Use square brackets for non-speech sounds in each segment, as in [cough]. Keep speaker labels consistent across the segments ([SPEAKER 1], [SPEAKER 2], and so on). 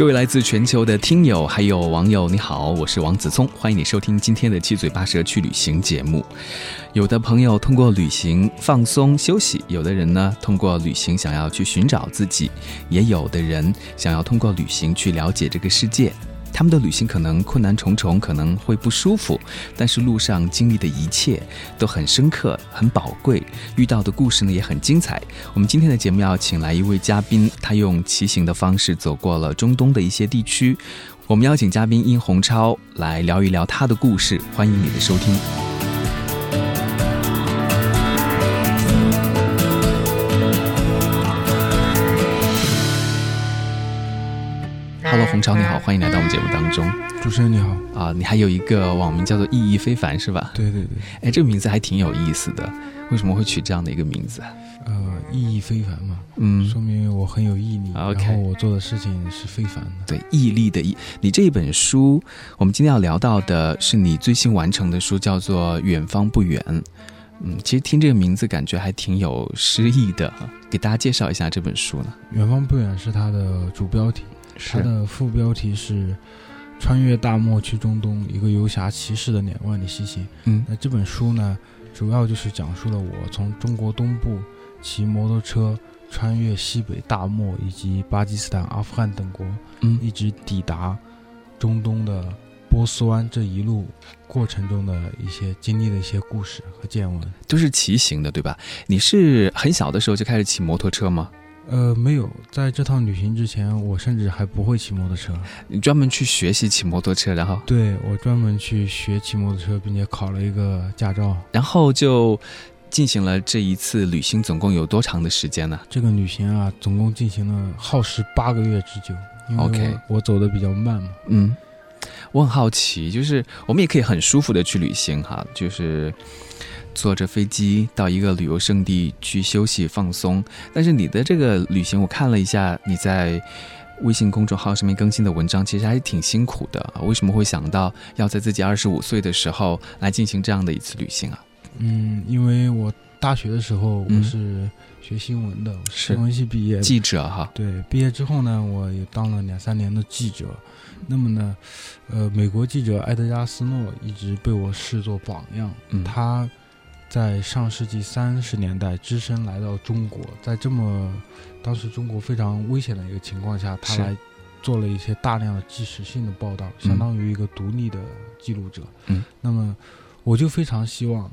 [SPEAKER 1] 各位来自全球的听友还有网友，你好，我是王子聪，欢迎你收听今天的七嘴八舌去旅行节目。有的朋友通过旅行放松休息，有的人呢通过旅行想要去寻找自己，也有的人想要通过旅行去了解这个世界。他们的旅行可能困难重重，可能会不舒服，但是路上经历的一切都很深刻、很宝贵，遇到的故事呢也很精彩。我们今天的节目要请来一位嘉宾，他用骑行的方式走过了中东的一些地区。我们邀请嘉宾殷洪超来聊一聊他的故事，欢迎你的收听。洪超你好，欢迎来到我们节目当中。
[SPEAKER 2] 主持人你好
[SPEAKER 1] 啊，你还有一个网名叫做“意义非凡”是吧？
[SPEAKER 2] 对对对，
[SPEAKER 1] 哎，这个名字还挺有意思的，为什么会取这样的一个名字？
[SPEAKER 2] 呃，意义非凡嘛，嗯，说明我很有毅力，然后我做的事情是非凡的。
[SPEAKER 1] 对，毅力的毅。你这一本书，我们今天要聊到的是你最新完成的书，叫做《远方不远》。嗯，其实听这个名字感觉还挺有诗意的，给大家介绍一下这本书呢。
[SPEAKER 2] 《远方不远》是它的主标题。它的副标题是“穿越大漠去中东，一个游侠骑士的两万里西行”。嗯，那这本书呢，主要就是讲述了我从中国东部骑摩托车穿越西北大漠以及巴基斯坦、阿富汗等国，嗯，一直抵达中东的波斯湾这一路过程中的一些经历的一些故事和见闻，
[SPEAKER 1] 都是骑行的，对吧？你是很小的时候就开始骑摩托车吗？
[SPEAKER 2] 呃，没有，在这趟旅行之前，我甚至还不会骑摩托车。
[SPEAKER 1] 你专门去学习骑摩托车，然后？
[SPEAKER 2] 对，我专门去学骑摩托车，并且考了一个驾照，
[SPEAKER 1] 然后就进行了这一次旅行。总共有多长的时间呢？
[SPEAKER 2] 这个旅行啊，总共进行了耗时八个月之久。
[SPEAKER 1] OK，
[SPEAKER 2] 我走的比较慢嘛。
[SPEAKER 1] 嗯，我很好奇，就是我们也可以很舒服的去旅行哈，就是。坐着飞机到一个旅游胜地去休息放松，但是你的这个旅行，我看了一下你在微信公众号上面更新的文章，其实还是挺辛苦的。为什么会想到要在自己二十五岁的时候来进行这样的一次旅行啊？
[SPEAKER 2] 嗯，因为我大学的时候我是学新闻的，新闻系毕业，
[SPEAKER 1] 记者哈。
[SPEAKER 2] 对，毕业之后呢，我也当了两三年的记者。那么呢，呃，美国记者埃德加斯诺一直被我视作榜样，嗯他。在上世纪三十年代，只身来到中国，在这么当时中国非常危险的一个情况下，他来做了一些大量的纪实性的报道，相当于一个独立的记录者。嗯，那么我就非常希望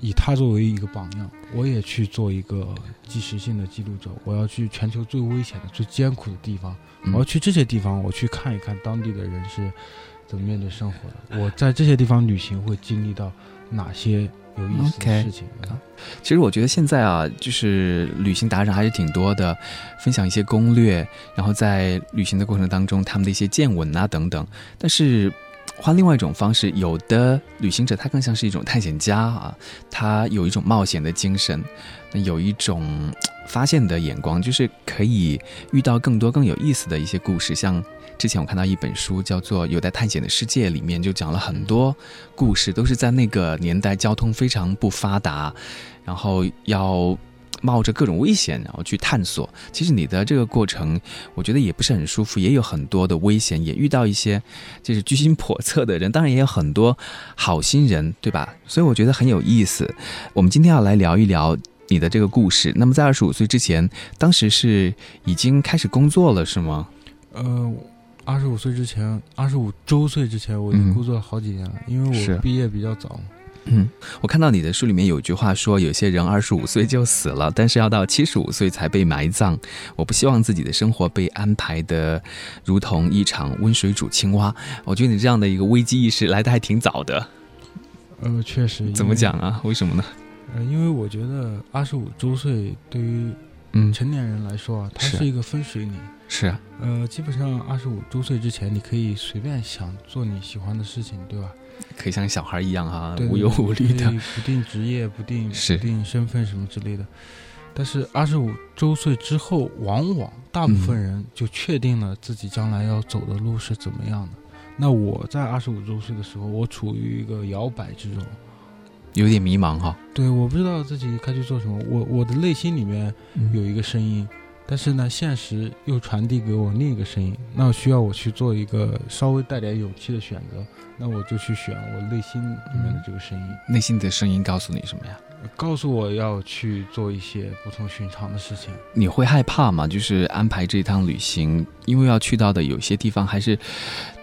[SPEAKER 2] 以他作为一个榜样，我也去做一个纪实性的记录者。我要去全球最危险的、最艰苦的地方，我要去这些地方，我去看一看当地的人是怎么面对生活的。我在这些地方旅行会经历到哪些？有意思的事情啊，
[SPEAKER 1] 其实我觉得现在啊，就是旅行达人还是挺多的，分享一些攻略，然后在旅行的过程当中，他们的一些见闻啊等等。但是换另外一种方式，有的旅行者他更像是一种探险家啊，他有一种冒险的精神，那有一种发现的眼光，就是可以遇到更多更有意思的一些故事，像。之前我看到一本书，叫做《有待探险的世界》，里面就讲了很多故事，都是在那个年代交通非常不发达，然后要冒着各种危险，然后去探索。其实你的这个过程，我觉得也不是很舒服，也有很多的危险，也遇到一些就是居心叵测的人，当然也有很多好心人，对吧？所以我觉得很有意思。我们今天要来聊一聊你的这个故事。那么在二十五岁之前，当时是已经开始工作了，是吗？
[SPEAKER 2] 呃。二十五岁之前，二十五周岁之前，我已经工作了好几年了，因为我毕业比较早。
[SPEAKER 1] 嗯，我看到你的书里面有一句话说，有些人二十五岁就死了，但是要到七十五岁才被埋葬。我不希望自己的生活被安排的如同一场温水煮青蛙。我觉得你这样的一个危机意识来的还挺早的。
[SPEAKER 2] 呃，确实。
[SPEAKER 1] 怎么讲啊？为什么呢？
[SPEAKER 2] 呃，因为我觉得二十五周岁对于嗯成年人来说啊，它是一个分水岭。
[SPEAKER 1] 是啊，
[SPEAKER 2] 呃，基本上二十五周岁之前，你可以随便想做你喜欢的事情，对吧？
[SPEAKER 1] 可以像小孩一样哈，
[SPEAKER 2] 对
[SPEAKER 1] 无忧无虑的，
[SPEAKER 2] 不定职业、不定
[SPEAKER 1] 是
[SPEAKER 2] 不定身份什么之类的。但是二十五周岁之后，往往大部分人就确定了自己将来要走的路是怎么样的。那我在二十五周岁的时候，我处于一个摇摆之中，
[SPEAKER 1] 有点迷茫哈。
[SPEAKER 2] 对，我不知道自己该去做什么。我我的内心里面有一个声音，但是呢，现实又传递给我另一个声音，那需要我去做一个稍微带点勇气的选择。那我就去选我内心里面的这个声音。
[SPEAKER 1] 内心的声音告诉你什么呀？
[SPEAKER 2] 告诉我要去做一些不同寻常的事情。
[SPEAKER 1] 你会害怕吗？就是安排这趟旅行，因为要去到的有些地方还是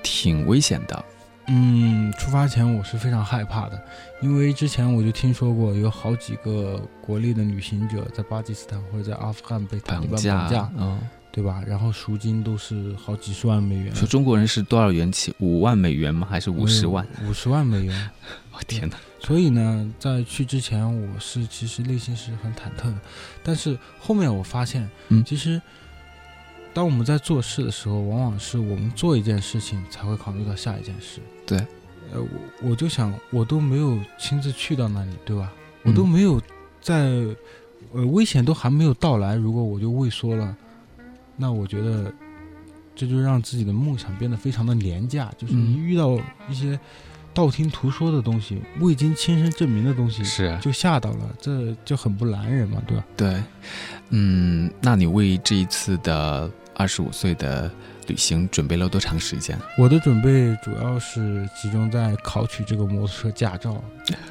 [SPEAKER 1] 挺危险的。
[SPEAKER 2] 嗯，出发前我是非常害怕的，因为之前我就听说过有好几个国内的旅行者在巴基斯坦或者在阿富汗被绑架，
[SPEAKER 1] 嗯，
[SPEAKER 2] 对吧？然后赎金都是好几十万美元。
[SPEAKER 1] 说中国人是多少元起？五万美元吗？还是五十万？
[SPEAKER 2] 五十万美元。
[SPEAKER 1] 我天哪！
[SPEAKER 2] 所以呢，在去之前，我是其实内心是很忐忑的。但是后面我发现，
[SPEAKER 1] 嗯，
[SPEAKER 2] 其实当我们在做事的时候，往往是我们做一件事情才会考虑到下一件事。
[SPEAKER 1] 对，
[SPEAKER 2] 呃，我我就想，我都没有亲自去到那里，对吧？我都没有在，呃，危险都还没有到来，如果我就畏缩了，那我觉得这就让自己的梦想变得非常的廉价。就是一遇到一些道听途说的东西，未经亲身证明的东西，
[SPEAKER 1] 是
[SPEAKER 2] 就吓到了，这就很不男人嘛，对吧？
[SPEAKER 1] 对，嗯，那你为这一次的二十五岁的旅行准备了多长时间？
[SPEAKER 2] 我的准备主要是集中在考取这个摩托车驾照，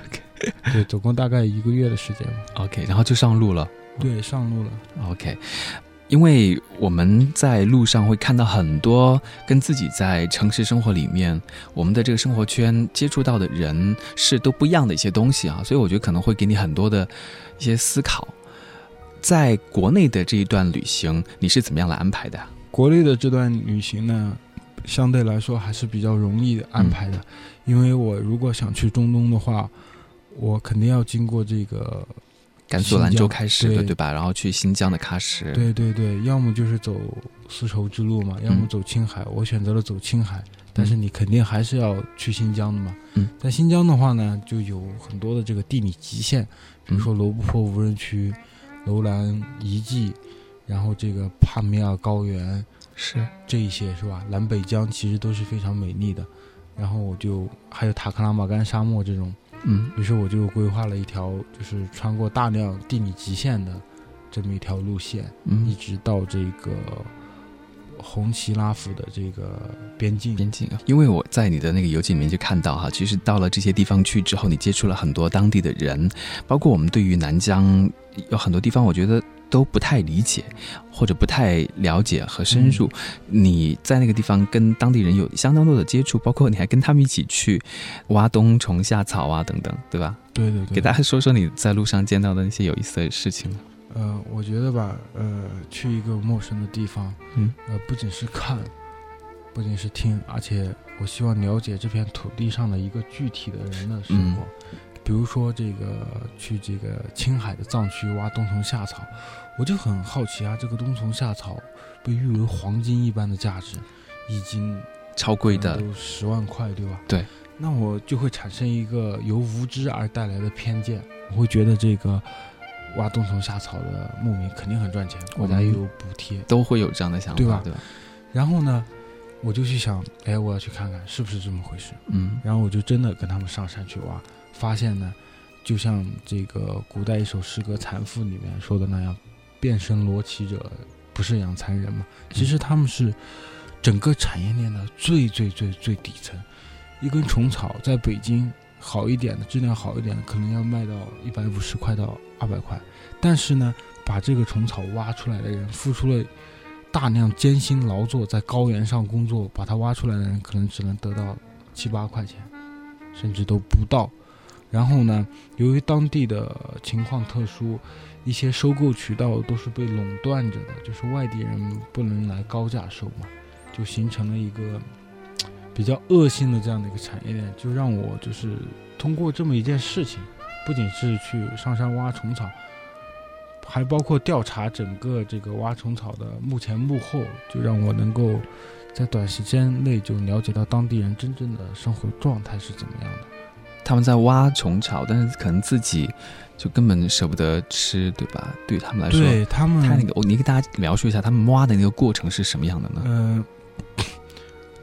[SPEAKER 2] [laughs] 对，总共大概一个月的时间吧。
[SPEAKER 1] OK，然后就上路了。
[SPEAKER 2] 对，上路了。
[SPEAKER 1] OK，因为我们在路上会看到很多跟自己在城市生活里面，我们的这个生活圈接触到的人是都不一样的一些东西啊，所以我觉得可能会给你很多的一些思考。在国内的这一段旅行，你是怎么样来安排的？
[SPEAKER 2] 国内的这段旅行呢，相对来说还是比较容易安排的，因为我如果想去中东的话，我肯定要经过这个
[SPEAKER 1] 甘肃兰州开始的，
[SPEAKER 2] 对
[SPEAKER 1] 对吧？然后去新疆的喀什，
[SPEAKER 2] 对对对，要么就是走丝绸之路嘛，要么走青海。我选择了走青海，但是你肯定还是要去新疆的嘛。
[SPEAKER 1] 嗯，
[SPEAKER 2] 在新疆的话呢，就有很多的这个地理极限，比如说罗布泊无人区、楼兰遗迹，然后这个帕米尔高原，
[SPEAKER 1] 是
[SPEAKER 2] 这一些是吧？南北疆其实都是非常美丽的。然后我就还有塔克拉玛干沙漠这种。
[SPEAKER 1] 嗯，
[SPEAKER 2] 于是我就规划了一条，就是穿过大量地理极限的这么一条路线，
[SPEAKER 1] 嗯
[SPEAKER 2] 一直到这个红旗拉夫的这个边境。
[SPEAKER 1] 边境啊，因为我在你的那个游记里面就看到哈，其实到了这些地方去之后，你接触了很多当地的人，包括我们对于南疆有很多地方，我觉得都不太理解或者不太了解和深入。你在那个地方跟当地人有相当多的接触，包括你还跟他们一起去挖冬虫夏草啊等等，对吧？
[SPEAKER 2] 对对对，
[SPEAKER 1] 给大家说说你在路上见到的那些有意思的事情。
[SPEAKER 2] 呃，我觉得吧，呃，去一个陌生的地方，
[SPEAKER 1] 嗯，
[SPEAKER 2] 呃，不仅是看，不仅是听，而且我希望了解这片土地上的一个具体的人的生活。比如说，这个去这个青海的藏区挖冬虫夏草，我就很好奇啊，这个冬虫夏草被誉为黄金一般的价值，一斤
[SPEAKER 1] 超贵的，
[SPEAKER 2] 都十万块，对吧？
[SPEAKER 1] 对。
[SPEAKER 2] 那我就会产生一个由无知而带来的偏见，我会觉得这个挖冬虫夏草的牧民肯定很赚钱，国家又有补贴，
[SPEAKER 1] 都会有这样的想法，
[SPEAKER 2] 对吧？
[SPEAKER 1] 对吧？
[SPEAKER 2] 然后呢，我就去想，哎，我要去看看是不是这么回事。
[SPEAKER 1] 嗯。
[SPEAKER 2] 然后我就真的跟他们上山去挖，发现呢，就像这个古代一首诗歌《蚕妇》里面说的那样，“变身罗绮者，不是养蚕人”嘛。其实他们是整个产业链的最最最最底层。一根虫草在北京好一点的质量好一点的，可能要卖到一百五十块到二百块。但是呢，把这个虫草挖出来的人，付出了大量艰辛劳作，在高原上工作，把它挖出来的人，可能只能得到七八块钱，甚至都不到。然后呢，由于当地的情况特殊，一些收购渠道都是被垄断着的，就是外地人不能来高价收嘛，就形成了一个比较恶性的这样的一个产业链，就让我就是通过这么一件事情，不仅是去上山挖虫草，还包括调查整个这个挖虫草的幕前幕后，就让我能够在短时间内就了解到当地人真正的生活状态是怎么样的。
[SPEAKER 1] 他们在挖虫草，但是可能自己就根本舍不得吃，对吧？对他们来说，
[SPEAKER 2] 对他们，
[SPEAKER 1] 他那个，我你给大家描述一下他们挖的那个过程是什么样的呢？
[SPEAKER 2] 呃，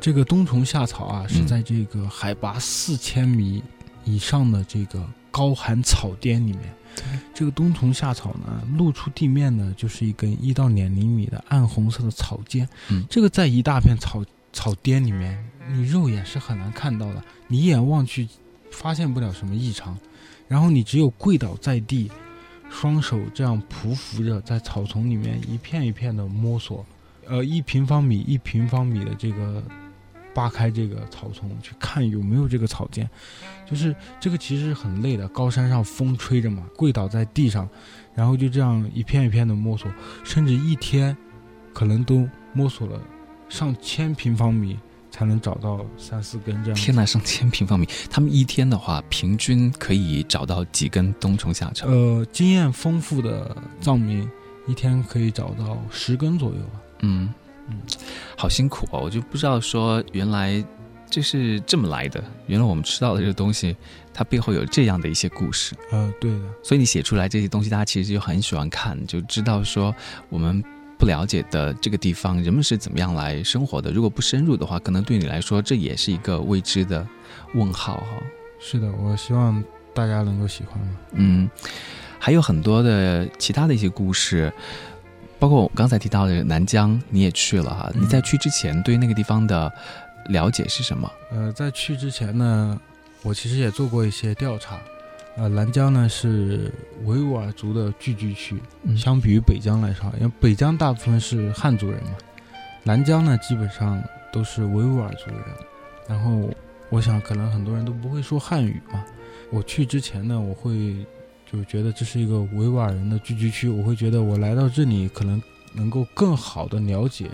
[SPEAKER 2] 这个冬虫夏草啊，是在这个海拔四千米以上的这个高寒草甸里面。这个冬虫夏草呢，露出地面呢，就是一根一到两厘米的暗红色的草尖。
[SPEAKER 1] 嗯，
[SPEAKER 2] 这个在一大片草草甸里面，你肉眼是很难看到的，你一眼望去。发现不了什么异常，然后你只有跪倒在地，双手这样匍匐着在草丛里面一片一片的摸索，呃，一平方米一平方米的这个扒开这个草丛去看有没有这个草尖，就是这个其实很累的，高山上风吹着嘛，跪倒在地上，然后就这样一片一片的摸索，甚至一天可能都摸索了上千平方米。才能找到三四根这样。
[SPEAKER 1] 天呐，上千平方米！他们一天的话，平均可以找到几根冬虫夏草？
[SPEAKER 2] 呃，经验丰富的藏民一天可以找到十根左右吧。
[SPEAKER 1] 嗯嗯，好辛苦哦！我就不知道说原来这是这么来的。原来我们吃到的这个东西，它背后有这样的一些故事。
[SPEAKER 2] 呃，对的。
[SPEAKER 1] 所以你写出来这些东西，大家其实就很喜欢看，就知道说我们。不了解的这个地方，人们是怎么样来生活的？如果不深入的话，可能对你来说这也是一个未知的问号哈。
[SPEAKER 2] 是的，我希望大家能够喜欢。
[SPEAKER 1] 嗯，还有很多的其他的一些故事，包括我刚才提到的南疆，你也去了哈。你在去之前对那个地方的了解是什么？
[SPEAKER 2] 呃，在去之前呢，我其实也做过一些调查。呃，南疆呢是维吾尔族的聚居区，相比于北疆来说，因为北疆大部分是汉族人嘛，南疆呢基本上都是维吾尔族人。然后，我想可能很多人都不会说汉语嘛。我去之前呢，我会就觉得这是一个维吾尔人的聚居区，我会觉得我来到这里可能能够更好的了解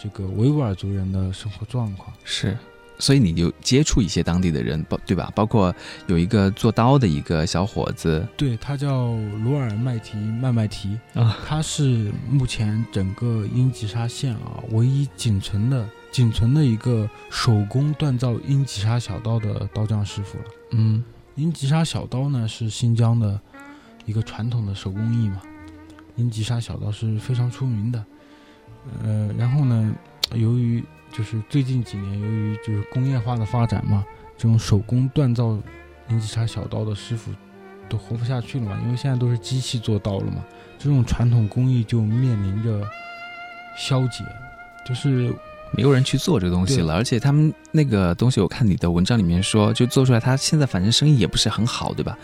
[SPEAKER 2] 这个维吾尔族人的生活状况。
[SPEAKER 1] 是。所以你就接触一些当地的人，包对吧？包括有一个做刀的一个小伙子，
[SPEAKER 2] 对他叫鲁尔麦提麦麦提
[SPEAKER 1] 啊，
[SPEAKER 2] 他是目前整个英吉沙县啊唯一仅存的仅存的一个手工锻造英吉沙小刀的刀匠师傅了。
[SPEAKER 1] 嗯，
[SPEAKER 2] 英吉沙小刀呢是新疆的一个传统的手工艺嘛，英吉沙小刀是非常出名的。呃，然后呢，由于就是最近几年，由于就是工业化的发展嘛，这种手工锻造英吉沙小刀的师傅都活不下去了嘛，因为现在都是机器做刀了嘛，这种传统工艺就面临着消解，就是
[SPEAKER 1] 没有人去做这个东西了。而且他们那个东西，我看你的文章里面说，就做出来，他现在反正生意也不是很好，对吧？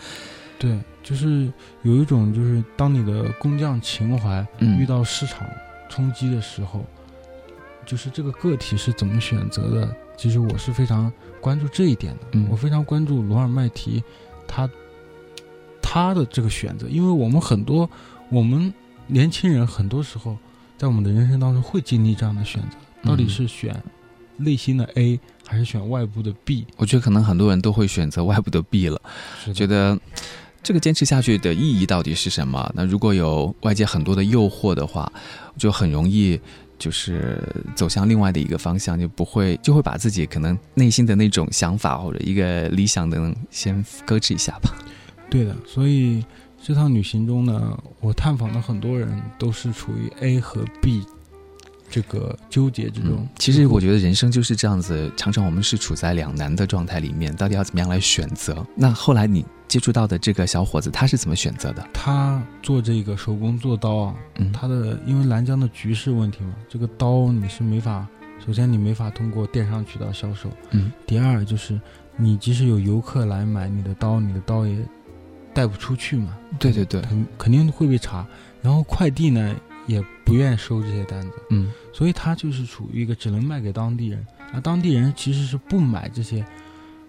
[SPEAKER 2] 对，就是有一种就是当你的工匠情怀遇到市场冲击的时候。就是这个个体是怎么选择的？其实我是非常关注这一点的。
[SPEAKER 1] 嗯，
[SPEAKER 2] 我非常关注罗尔麦提，他他的这个选择，因为我们很多我们年轻人很多时候在我们的人生当中会经历这样的选择，到底是选内心的 A 还是选外部的 B？
[SPEAKER 1] 我觉得可能很多人都会选择外部的 B 了，觉得这个坚持下去的意义到底是什么？那如果有外界很多的诱惑的话，就很容易。就是走向另外的一个方向，就不会就会把自己可能内心的那种想法或者一个理想的先搁置一下吧。
[SPEAKER 2] 对的，所以这趟旅行中呢，我探访的很多人都是处于 A 和 B 这个纠结之中。
[SPEAKER 1] 其实我觉得人生就是这样子，常常我们是处在两难的状态里面，到底要怎么样来选择？那后来你。接触到的这个小伙子，他是怎么选择的？
[SPEAKER 2] 他做这个手工做刀啊，
[SPEAKER 1] 嗯，
[SPEAKER 2] 他的因为南疆的局势问题嘛，这个刀你是没法，首先你没法通过电商渠道销售，
[SPEAKER 1] 嗯，
[SPEAKER 2] 第二就是你即使有游客来买你的刀，你的刀也带不出去嘛，
[SPEAKER 1] 对对对，
[SPEAKER 2] 肯肯定会被查，然后快递呢也不愿收这些单子，
[SPEAKER 1] 嗯，
[SPEAKER 2] 所以他就是处于一个只能卖给当地人，而当地人其实是不买这些。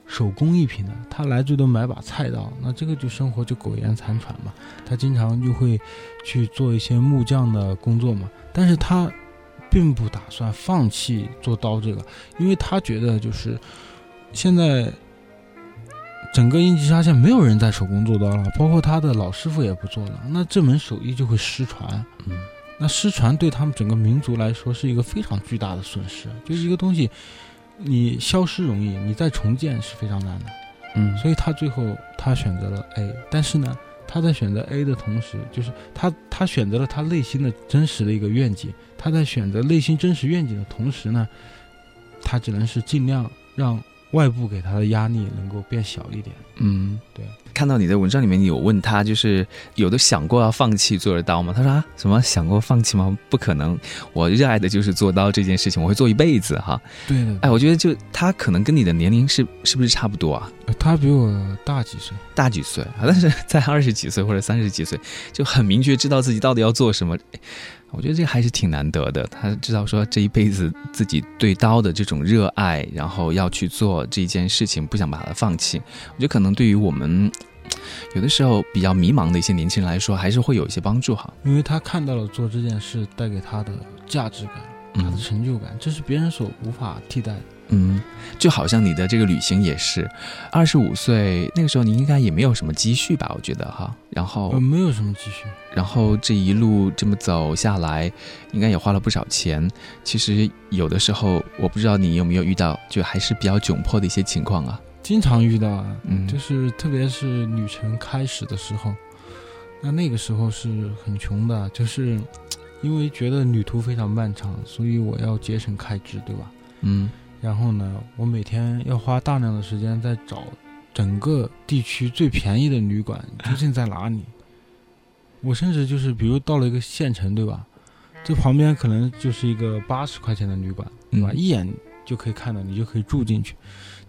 [SPEAKER 2] 手工艺品的，他来最多买把菜刀，那这个就生活就苟延残喘嘛。他经常就会去做一些木匠的工作嘛，但是他并不打算放弃做刀这个，因为他觉得就是现在整个英吉沙县没有人在手工做刀了，包括他的老师傅也不做了，那这门手艺就会失传。
[SPEAKER 1] 嗯，
[SPEAKER 2] 那失传对他们整个民族来说是一个非常巨大的损失。就一个东西，你消失容易，你再重建是非常难的。
[SPEAKER 1] 嗯，
[SPEAKER 2] 所以他最后他选择了 A，但是呢，他在选择 A 的同时，就是他他选择了他内心的真实的一个愿景。他在选择内心真实愿景的同时呢，他只能是尽量让外部给他的压力能够变小一点。
[SPEAKER 1] 嗯，
[SPEAKER 2] 对。
[SPEAKER 1] 看到你的文章里面，你有问他，就是有的想过要放弃做得到吗？他说啊，什么想过放弃吗？不可能，我热爱的就是做刀这件事情，我会做一辈子哈。
[SPEAKER 2] 对的。
[SPEAKER 1] 哎，我觉得就他可能跟你的年龄是是不是差不多啊？
[SPEAKER 2] 他比我大几岁，
[SPEAKER 1] 大几岁啊？但是在二十几岁或者三十几岁，就很明确知道自己到底要做什么。我觉得这个还是挺难得的。他知道说这一辈子自己对刀的这种热爱，然后要去做这件事情，不想把它放弃。我觉得可能对于我们 [tsk] 有的时候比较迷茫的一些年轻人来说，还是会有一些帮助哈。
[SPEAKER 2] 因为他看到了做这件事带给他的价值感，他的成就感，这是别人所无法替代的。
[SPEAKER 1] 嗯，就好像你的这个旅行也是，二十五岁那个时候，你应该也没有什么积蓄吧？我觉得哈，然后
[SPEAKER 2] 没有什么积蓄，
[SPEAKER 1] 然后这一路这么走下来，应该也花了不少钱。其实有的时候，我不知道你有没有遇到，就还是比较窘迫的一些情况啊。
[SPEAKER 2] 经常遇到啊，嗯，就是特别是旅程开始的时候，那那个时候是很穷的，就是因为觉得旅途非常漫长，所以我要节省开支，对吧？
[SPEAKER 1] 嗯。
[SPEAKER 2] 然后呢，我每天要花大量的时间在找整个地区最便宜的旅馆究竟在哪里。我甚至就是，比如到了一个县城，对吧？这旁边可能就是一个八十块钱的旅馆，对吧？一眼就可以看到，你就可以住进去。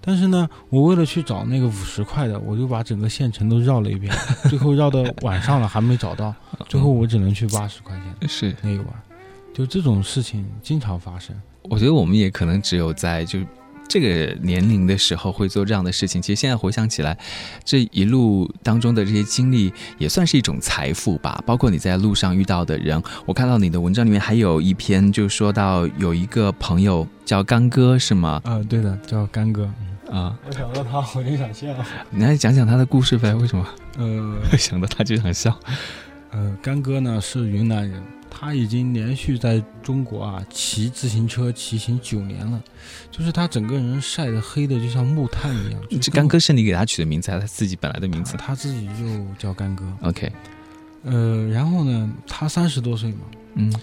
[SPEAKER 2] 但是呢，我为了去找那个五十块的，我就把整个县城都绕了一遍，最后绕到晚上了还没找到，[laughs] 最后我只能去八十块钱
[SPEAKER 1] 是
[SPEAKER 2] 那个晚。就这种事情经常发生。
[SPEAKER 1] 我觉得我们也可能只有在就这个年龄的时候会做这样的事情。其实现在回想起来，这一路当中的这些经历也算是一种财富吧。包括你在路上遇到的人，我看到你的文章里面还有一篇，就说到有一个朋友叫干哥，是吗？
[SPEAKER 2] 啊，对的，叫干哥。
[SPEAKER 1] 啊，
[SPEAKER 2] 我想到他我就想笑。
[SPEAKER 1] 你来讲讲他的故事呗？为什么？
[SPEAKER 2] 呃，[laughs]
[SPEAKER 1] 想到他就想笑。
[SPEAKER 2] 呃，干哥呢是云南人。他已经连续在中国啊骑自行车骑行九年了，就是他整个人晒得黑的就像木炭一样。[laughs]
[SPEAKER 1] 这干哥是你给他取的名字，还是他自己本来的名字？
[SPEAKER 2] 他自己就叫干哥。
[SPEAKER 1] OK，
[SPEAKER 2] 呃，然后呢，他三十多岁嘛，嗯，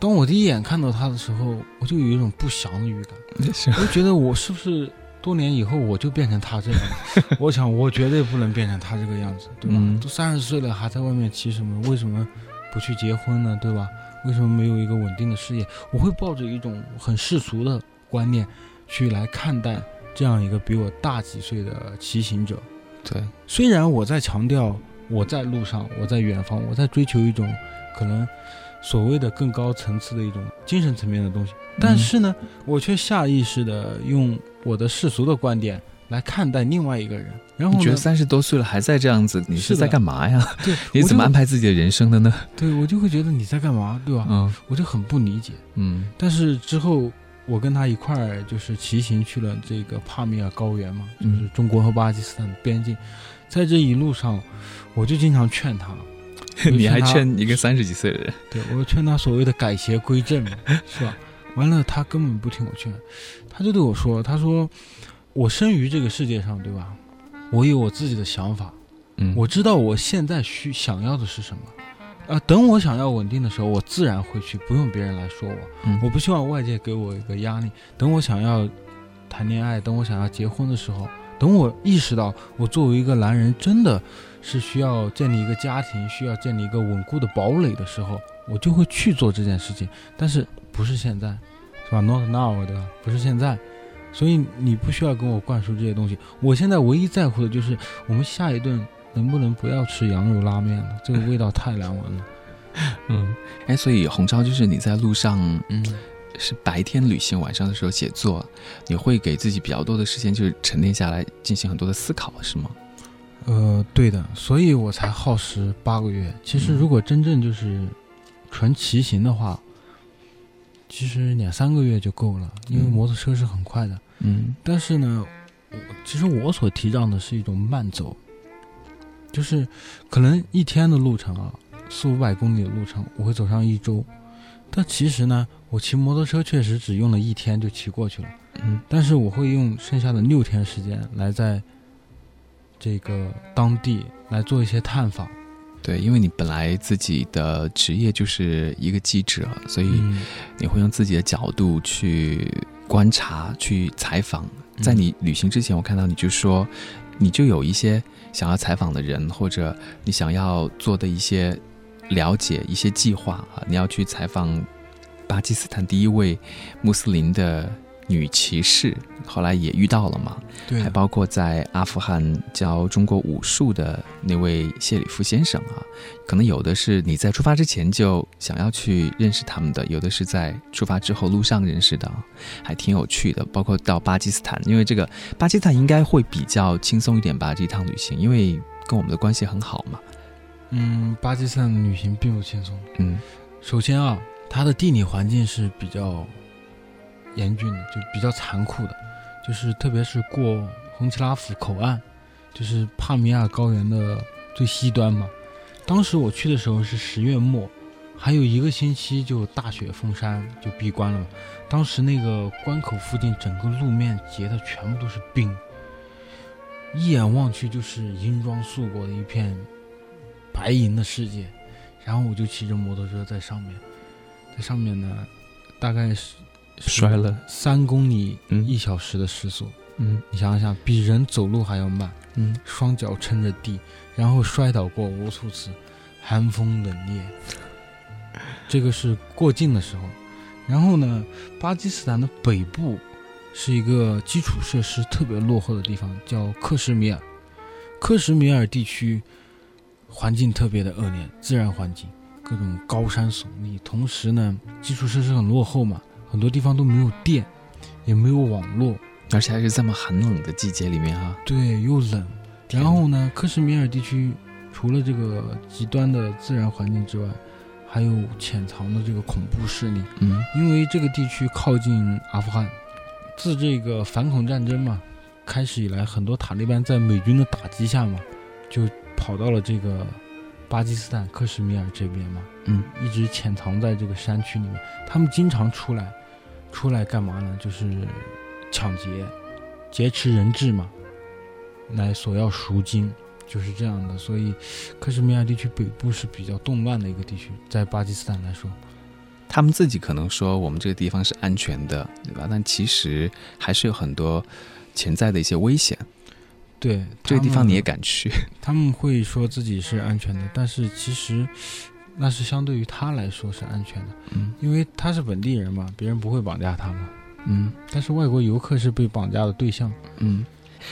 [SPEAKER 2] 当我第一眼看到他的时候，我就有一种不祥的预感，我就觉得我是不是多年以后我就变成他这样？[laughs] 我想我绝对不能变成他这个样子，对吧？都三十岁了还在外面骑什么？为什么？不去结婚呢，对吧？为什么没有一个稳定的事业？我会抱着一种很世俗的观念去来看待这样一个比我大几岁的骑行者。
[SPEAKER 1] 对，
[SPEAKER 2] 虽然我在强调我在路上，我在远方，我在追求一种可能所谓的更高层次的一种精神层面的东西，但是呢，我却下意识的用我的世俗的观点。来看待另外一个人，然后
[SPEAKER 1] 你觉得三十多岁了还在这样子，你是在干嘛呀？
[SPEAKER 2] 对，[laughs]
[SPEAKER 1] 你怎么安排自己的人生的呢？
[SPEAKER 2] 对我就会觉得你在干嘛，对吧？嗯，我就很不理解。
[SPEAKER 1] 嗯，
[SPEAKER 2] 但是之后我跟他一块儿就是骑行去了这个帕米尔高原嘛，就是中国和巴基斯坦的边境，在这一路上，我就经常劝他，[laughs]
[SPEAKER 1] 你还劝一个三十几岁的人？
[SPEAKER 2] 对我劝他所谓的改邪归正嘛，是吧？完了，他根本不听我劝，他就对我说：“他说。”我生于这个世界上，对吧？我有我自己的想法，
[SPEAKER 1] 嗯，
[SPEAKER 2] 我知道我现在需想要的是什么，啊，等我想要稳定的时候，我自然会去，不用别人来说我，
[SPEAKER 1] 嗯，
[SPEAKER 2] 我不希望外界给我一个压力。等我想要谈恋爱，等我想要结婚的时候，等我意识到我作为一个男人真的是需要建立一个家庭，需要建立一个稳固的堡垒的时候，我就会去做这件事情。但是不是现在，是吧？Not now，对吧？不是现在。所以你不需要跟我灌输这些东西。我现在唯一在乎的就是我们下一顿能不能不要吃羊肉拉面了，这个味道太难闻了。[laughs]
[SPEAKER 1] 嗯，哎，所以红超就是你在路上，嗯，是白天旅行，晚上的时候写作，你会给自己比较多的时间，就是沉淀下来进行很多的思考，是吗？
[SPEAKER 2] 呃，对的，所以我才耗时八个月。其实如果真正就是纯骑行的话。其实两三个月就够了，因为摩托车是很快的。
[SPEAKER 1] 嗯，
[SPEAKER 2] 但是呢，我其实我所提倡的是一种慢走，就是可能一天的路程啊，四五百公里的路程，我会走上一周。但其实呢，我骑摩托车确实只用了一天就骑过去了。
[SPEAKER 1] 嗯，
[SPEAKER 2] 但是我会用剩下的六天时间来在这个当地来做一些探访。
[SPEAKER 1] 对，因为你本来自己的职业就是一个记者，所以你会用自己的角度去观察、去采访。在你旅行之前，我看到你就说，你就有一些想要采访的人，或者你想要做的一些了解、一些计划啊，你要去采访巴基斯坦第一位穆斯林的。女骑士后来也遇到了嘛？
[SPEAKER 2] 对，
[SPEAKER 1] 还包括在阿富汗教中国武术的那位谢里夫先生啊，可能有的是你在出发之前就想要去认识他们的，有的是在出发之后路上认识的，还挺有趣的。包括到巴基斯坦，因为这个巴基斯坦应该会比较轻松一点吧？这一趟旅行，因为跟我们的关系很好嘛。
[SPEAKER 2] 嗯，巴基斯坦的旅行并不轻松。
[SPEAKER 1] 嗯，
[SPEAKER 2] 首先啊，它的地理环境是比较。严峻的，就比较残酷的，就是特别是过红旗拉甫口岸，就是帕米尔高原的最西端嘛。当时我去的时候是十月末，还有一个星期就大雪封山，就闭关了嘛。当时那个关口附近整个路面结的全部都是冰，一眼望去就是银装素裹的一片白银的世界。然后我就骑着摩托车在上面，在上面呢，大概是。
[SPEAKER 1] 摔了
[SPEAKER 2] 三公里一小时的时速，
[SPEAKER 1] 嗯，
[SPEAKER 2] 你想想，比人走路还要慢，
[SPEAKER 1] 嗯，
[SPEAKER 2] 双脚撑着地，然后摔倒过无数次，寒风冷冽。这个是过境的时候，然后呢，巴基斯坦的北部是一个基础设施特别落后的地方，叫克什米尔。克什米尔地区环境特别的恶劣，自然环境各种高山耸立，同时呢，基础设施很落后嘛。很多地方都没有电，也没有网络，
[SPEAKER 1] 而且还是这么寒冷的季节里面哈。
[SPEAKER 2] 对，又冷。然后呢，克什米尔地区除了这个极端的自然环境之外，还有潜藏的这个恐怖势力。
[SPEAKER 1] 嗯，
[SPEAKER 2] 因为这个地区靠近阿富汗，自这个反恐战争嘛开始以来，很多塔利班在美军的打击下嘛，就跑到了这个。巴基斯坦克什米尔这边嘛，
[SPEAKER 1] 嗯，
[SPEAKER 2] 一直潜藏在这个山区里面。他们经常出来，出来干嘛呢？就是抢劫、劫持人质嘛，来索要赎金，就是这样的。所以，克什米尔地区北部是比较动乱的一个地区，在巴基斯坦来说，
[SPEAKER 1] 他们自己可能说我们这个地方是安全的，对吧？但其实还是有很多潜在的一些危险。
[SPEAKER 2] 对
[SPEAKER 1] 这个地方你也敢去？
[SPEAKER 2] 他们会说自己是安全的，但是其实那是相对于他来说是安全的，
[SPEAKER 1] 嗯，
[SPEAKER 2] 因为他是本地人嘛，别人不会绑架他嘛，
[SPEAKER 1] 嗯，
[SPEAKER 2] 但是外国游客是被绑架的对象，
[SPEAKER 1] 嗯，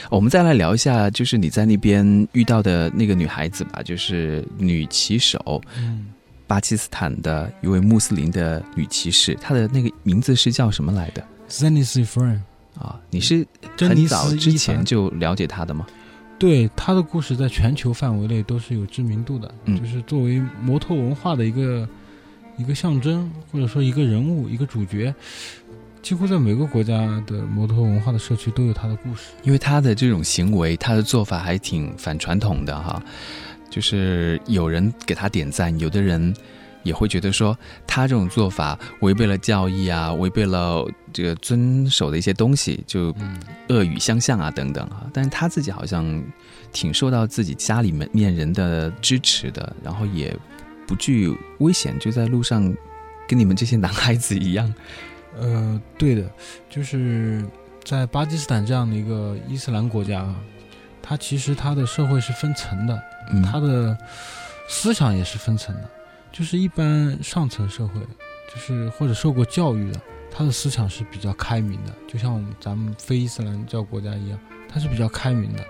[SPEAKER 1] 我们再来聊一下，就是你在那边遇到的那个女孩子吧，就是女骑手，
[SPEAKER 2] 嗯，
[SPEAKER 1] 巴基斯坦的一位穆斯林的女骑士，她的那个名字是叫什么来的
[SPEAKER 2] ？Zenith Friend。
[SPEAKER 1] 啊，你是很早之前就了解她的吗？
[SPEAKER 2] 对，他的故事在全球范围内都是有知名度的，就是作为摩托文化的一个一个象征，或者说一个人物、一个主角，几乎在每个国家的摩托文化的社区都有他的故事。
[SPEAKER 1] 因为他的这种行为，他的做法还挺反传统的哈，就是有人给他点赞，有的人。也会觉得说他这种做法违背了教义啊，违背了这个遵守的一些东西，就恶语相向啊等等啊。但是他自己好像挺受到自己家里面面人的支持的，然后也不惧危险，就在路上跟你们这些男孩子一样。
[SPEAKER 2] 呃，对的，就是在巴基斯坦这样的一个伊斯兰国家啊，它其实它的社会是分层的，它的思想也是分层的。就是一般上层社会，就是或者受过教育的，他的思想是比较开明的，就像咱们非伊斯兰教国家一样，他是比较开明的，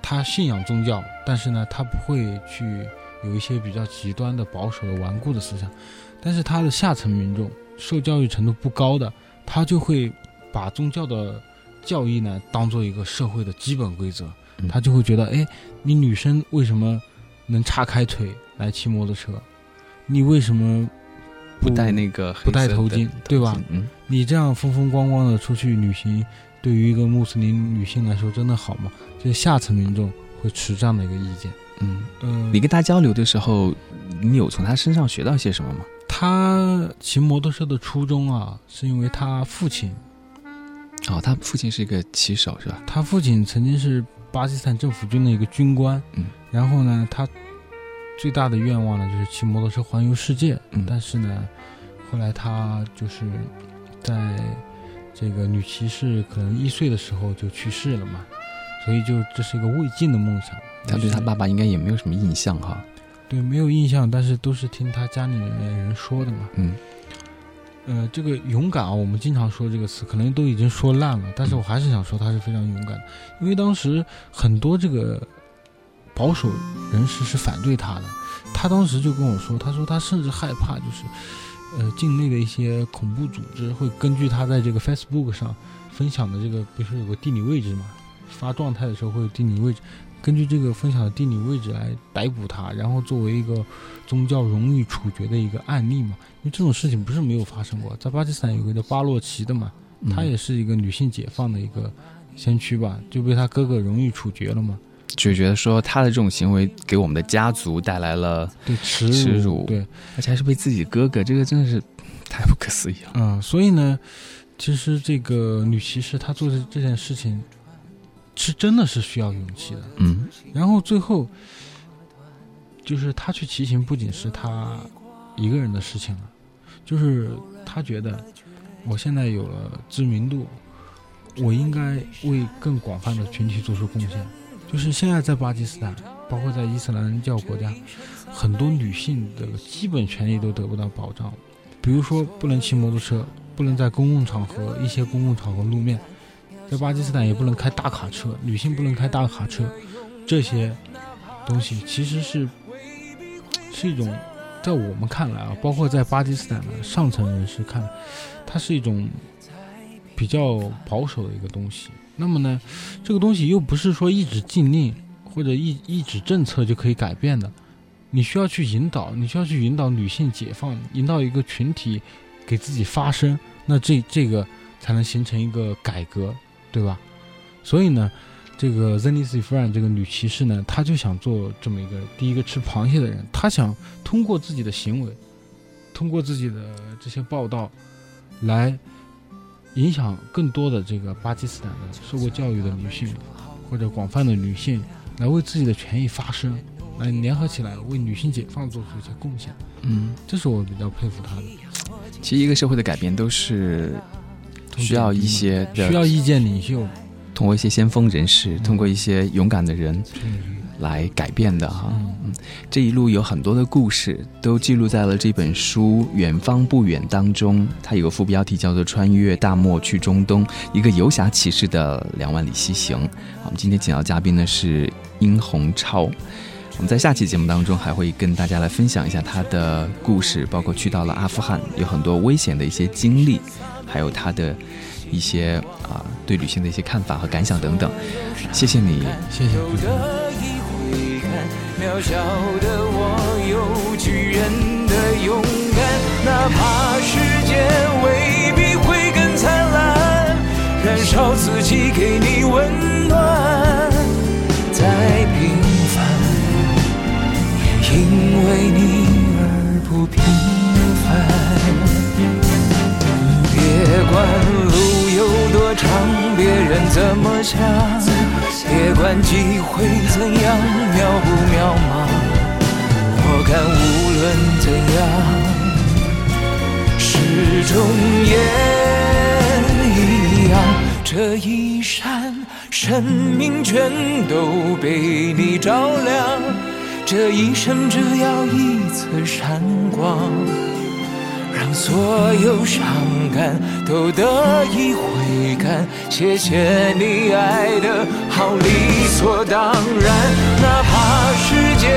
[SPEAKER 2] 他信仰宗教，但是呢，他不会去有一些比较极端的保守的顽固的思想，但是他的下层民众受教育程度不高的，他就会把宗教的教义呢当做一个社会的基本规则，他就会觉得，哎，你女生为什么能叉开腿来骑摩托车？你为什么
[SPEAKER 1] 不戴那个
[SPEAKER 2] 不戴头巾，对吧？
[SPEAKER 1] 嗯，
[SPEAKER 2] 你这样风风光光的出去旅行，对于一个穆斯林女性来说，真的好吗？就是下层民众会持这样的一个意见。
[SPEAKER 1] 嗯嗯，你跟他交流的时候，你有从他身上学到些什么吗？
[SPEAKER 2] 他骑摩托车的初衷啊，是因为他父亲。
[SPEAKER 1] 哦，他父亲是一个骑手，是吧？
[SPEAKER 2] 他父亲曾经是巴基斯坦政府军的一个军官。嗯。然后呢，他最大的愿望呢，就是骑摩托车环游世界。嗯。但是呢，后来他就是在这个女骑士可能一岁的时候就去世了嘛。所以，就这是一个未尽的梦想。
[SPEAKER 1] 他对他爸爸应该也没有什么印象哈。
[SPEAKER 2] 对，没有印象，但是都是听他家里面人说的嘛。嗯。呃，这个勇敢啊，我们经常说这个词，可能都已经说烂了，但是我还是想说他是非常勇敢的，因为当时很多这个保守人士是反对他的。他当时就跟我说，他说他甚至害怕，就是呃，境内的一些恐怖组织会根据他在这个 Facebook 上分享的这个，不是有个地理位置嘛？发状态的时候会有地理位置，根据这个分享的地理位置来逮捕他，然后作为一个宗教荣誉处决的一个案例嘛。因为这种事情不是没有发生过，在巴基斯坦有个叫巴洛奇的嘛，他也是一个女性解放的一个先驱吧，就被他哥哥荣誉处决了嘛。
[SPEAKER 1] 就觉得说他的这种行为给我们的家族带来了
[SPEAKER 2] 对耻
[SPEAKER 1] 辱，
[SPEAKER 2] 对，
[SPEAKER 1] 而且还是被自己哥哥，这个真的是太不可思议了。
[SPEAKER 2] 嗯，所以呢，其实这个女骑士她做的这件事情。是真的是需要勇气的，嗯，然后最后，就是她去骑行不仅是她一个人的事情了，就是她觉得我现在有了知名度，我应该为更广泛的群体做出贡献。就是现在在巴基斯坦，包括在伊斯兰教国家，很多女性的基本权利都得不到保障，比如说不能骑摩托车，不能在公共场合一些公共场合露面。在巴基斯坦也不能开大卡车，女性不能开大卡车，这些东西其实是是一种，在我们看来啊，包括在巴基斯坦的上层人士看，它是一种比较保守的一个东西。那么呢，这个东西又不是说一纸禁令或者一一纸政策就可以改变的，你需要去引导，你需要去引导女性解放，引导一个群体给自己发声，那这这个才能形成一个改革。对吧？所以呢，这个 Zenith f r a n 这个女骑士呢，她就想做这么一个第一个吃螃蟹的人。她想通过自己的行为，通过自己的这些报道，来影响更多的这个巴基斯坦的受过教育的女性，或者广泛的女性，来为自己的权益发声，来联合起来为女性解放做出一些贡献。嗯，这是我比较佩服她的。
[SPEAKER 1] 其实一个社会的改变都是。需要一些
[SPEAKER 2] 需要意见领袖，
[SPEAKER 1] 通过一些先锋人士，通过一些勇敢的人来改变的哈。嗯，这一路有很多的故事，都记录在了这本书《远方不远》当中。它有个副标题叫做《穿越大漠去中东：一个游侠骑士的两万里西行》。我们今天请到嘉宾呢是殷红超。我们在下期节目当中还会跟大家来分享一下他的故事，包括去到了阿富汗有很多危险的一些经历。还有他的一些啊，对旅行的一些看法和感想等等。谢谢你，
[SPEAKER 2] 谢谢。
[SPEAKER 3] 渺小的我有巨人的勇敢，哪怕世界未必会更灿烂，燃烧自己给你温暖。再平凡，也因为你而不平凡。别管路多长，别人怎么想，别管机会怎样渺不渺茫，我看无论怎样，始终也一样。这一闪，生命全都被你照亮，这一生只要一次闪光。所有伤感都得以回甘，谢谢你爱的好理所当然，哪怕世界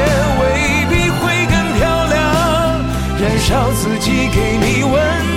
[SPEAKER 3] 未必会更漂亮，燃烧自己给你温